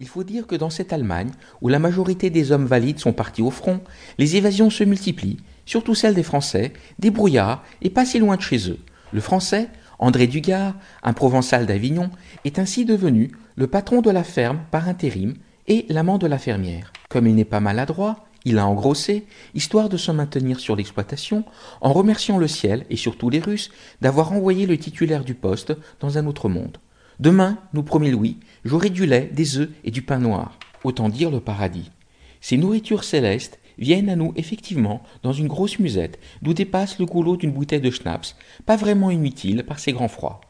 Il faut dire que dans cette Allemagne, où la majorité des hommes valides sont partis au front, les évasions se multiplient, surtout celles des Français, des brouillards et pas si loin de chez eux. Le Français, André Dugard, un provençal d'Avignon, est ainsi devenu le patron de la ferme par intérim et l'amant de la fermière. Comme il n'est pas maladroit, il a engrossé, histoire de se maintenir sur l'exploitation, en remerciant le ciel et surtout les Russes d'avoir envoyé le titulaire du poste dans un autre monde. Demain, nous promet Louis, j'aurai du lait, des œufs et du pain noir. Autant dire le paradis. Ces nourritures célestes viennent à nous effectivement dans une grosse musette d'où dépasse le goulot d'une bouteille de schnapps, pas vraiment inutile par ces grands froids.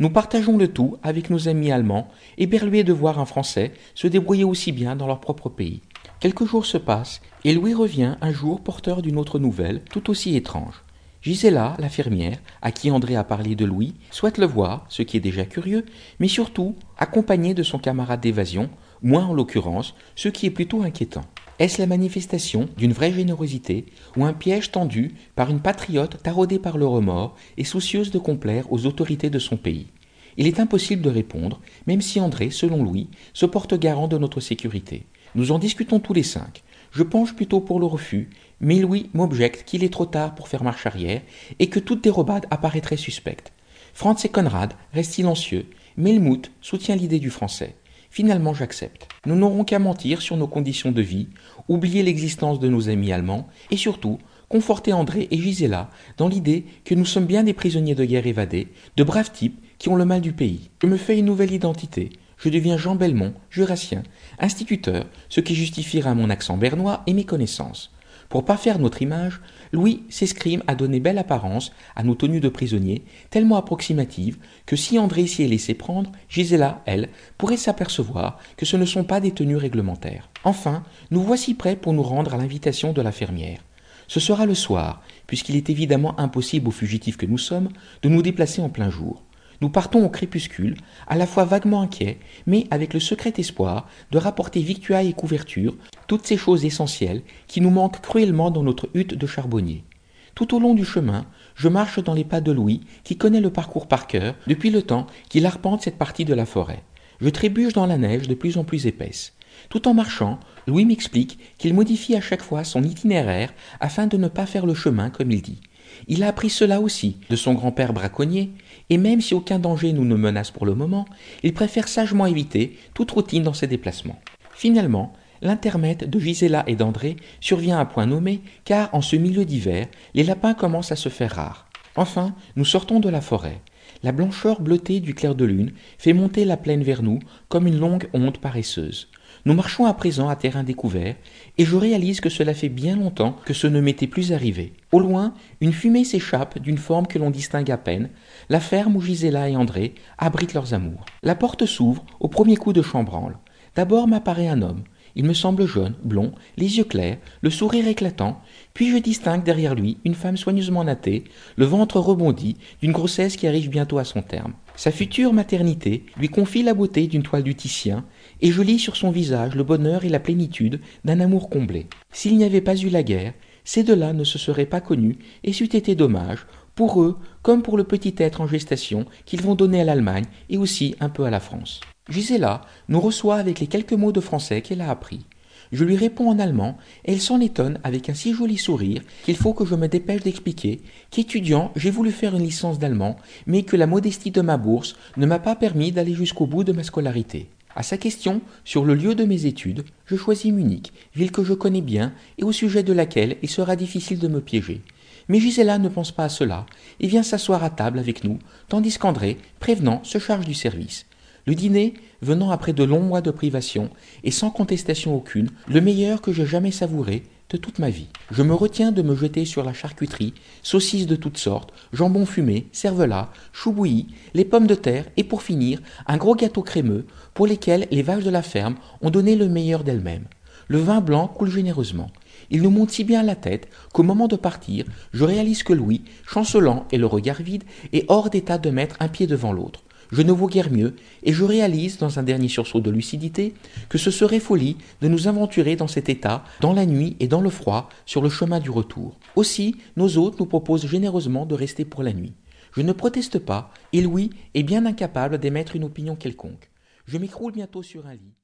Nous partageons le tout avec nos amis allemands, éberlués de voir un Français se débrouiller aussi bien dans leur propre pays. Quelques jours se passent, et Louis revient un jour porteur d'une autre nouvelle, tout aussi étrange. Gisela, la fermière, à qui André a parlé de Louis, souhaite le voir, ce qui est déjà curieux, mais surtout accompagné de son camarade d'évasion, moi en l'occurrence, ce qui est plutôt inquiétant. Est-ce la manifestation d'une vraie générosité ou un piège tendu par une patriote taraudée par le remords et soucieuse de complaire aux autorités de son pays? Il est impossible de répondre, même si André, selon Louis, se porte garant de notre sécurité. Nous en discutons tous les cinq. Je penche plutôt pour le refus, mais Louis m'objecte qu'il est trop tard pour faire marche arrière et que toute dérobade apparaîtrait suspecte. Franz et Conrad restent silencieux, mais Helmut soutient l'idée du français. Finalement, j'accepte. Nous n'aurons qu'à mentir sur nos conditions de vie, oublier l'existence de nos amis allemands, et surtout, conforter André et Gisela dans l'idée que nous sommes bien des prisonniers de guerre évadés, de braves types qui ont le mal du pays. Je me fais une nouvelle identité. Je deviens Jean Belmont, jurassien, instituteur, ce qui justifiera mon accent bernois et mes connaissances. Pour faire notre image, Louis s'escrime à donner belle apparence à nos tenues de prisonniers, tellement approximatives que si André s'y est laissé prendre, Gisela, elle, pourrait s'apercevoir que ce ne sont pas des tenues réglementaires. Enfin, nous voici prêts pour nous rendre à l'invitation de la fermière. Ce sera le soir, puisqu'il est évidemment impossible aux fugitifs que nous sommes de nous déplacer en plein jour. Nous partons au crépuscule, à la fois vaguement inquiets, mais avec le secret espoir de rapporter victuailles et couverture, toutes ces choses essentielles qui nous manquent cruellement dans notre hutte de charbonnier. Tout au long du chemin, je marche dans les pas de Louis, qui connaît le parcours par cœur depuis le temps qu'il arpente cette partie de la forêt. Je trébuche dans la neige de plus en plus épaisse. Tout en marchant, Louis m'explique qu'il modifie à chaque fois son itinéraire afin de ne pas faire le chemin comme il dit. Il a appris cela aussi de son grand-père braconnier, et même si aucun danger nous ne menace pour le moment, il préfère sagement éviter toute routine dans ses déplacements. Finalement, l'intermède de Gisela et d'André survient à point nommé, car en ce milieu d'hiver, les lapins commencent à se faire rares. Enfin, nous sortons de la forêt. La blancheur bleutée du clair de lune fait monter la plaine vers nous comme une longue onde paresseuse. Nous marchons à présent à terrain découvert, et je réalise que cela fait bien longtemps que ce ne m'était plus arrivé. Au loin, une fumée s'échappe d'une forme que l'on distingue à peine, la ferme où Gisela et André abritent leurs amours. La porte s'ouvre au premier coup de chambranle. D'abord m'apparaît un homme. Il me semble jeune, blond, les yeux clairs, le sourire éclatant, puis je distingue derrière lui une femme soigneusement nattée, le ventre rebondi, d'une grossesse qui arrive bientôt à son terme. Sa future maternité lui confie la beauté d'une toile du Titien, et je lis sur son visage le bonheur et la plénitude d'un amour comblé. S'il n'y avait pas eu la guerre, ces deux-là ne se seraient pas connus, et c'eût été dommage, pour eux comme pour le petit être en gestation qu'ils vont donner à l'Allemagne et aussi un peu à la France. Gisela nous reçoit avec les quelques mots de français qu'elle a appris. Je lui réponds en allemand, et elle s'en étonne avec un si joli sourire qu'il faut que je me dépêche d'expliquer qu'étudiant, j'ai voulu faire une licence d'allemand, mais que la modestie de ma bourse ne m'a pas permis d'aller jusqu'au bout de ma scolarité. À sa question sur le lieu de mes études, je choisis Munich, ville que je connais bien et au sujet de laquelle il sera difficile de me piéger. Mais Gisela ne pense pas à cela et vient s'asseoir à table avec nous, tandis qu'André, prévenant, se charge du service. Le dîner, venant après de longs mois de privation, et sans contestation aucune, le meilleur que j'ai jamais savouré, de toute ma vie. Je me retiens de me jeter sur la charcuterie, saucisses de toutes sortes, jambon fumé, cervelas, chou bouilli, les pommes de terre et pour finir, un gros gâteau crémeux pour lesquels les vaches de la ferme ont donné le meilleur d'elles-mêmes. Le vin blanc coule généreusement. Il nous monte si bien la tête qu'au moment de partir, je réalise que Louis, chancelant et le regard vide, est hors d'état de mettre un pied devant l'autre je ne vaux guère mieux, et je réalise, dans un dernier sursaut de lucidité, que ce serait folie de nous aventurer dans cet état, dans la nuit et dans le froid, sur le chemin du retour. Aussi, nos hôtes nous proposent généreusement de rester pour la nuit. Je ne proteste pas, et Louis est bien incapable d'émettre une opinion quelconque. Je m'écroule bientôt sur un lit.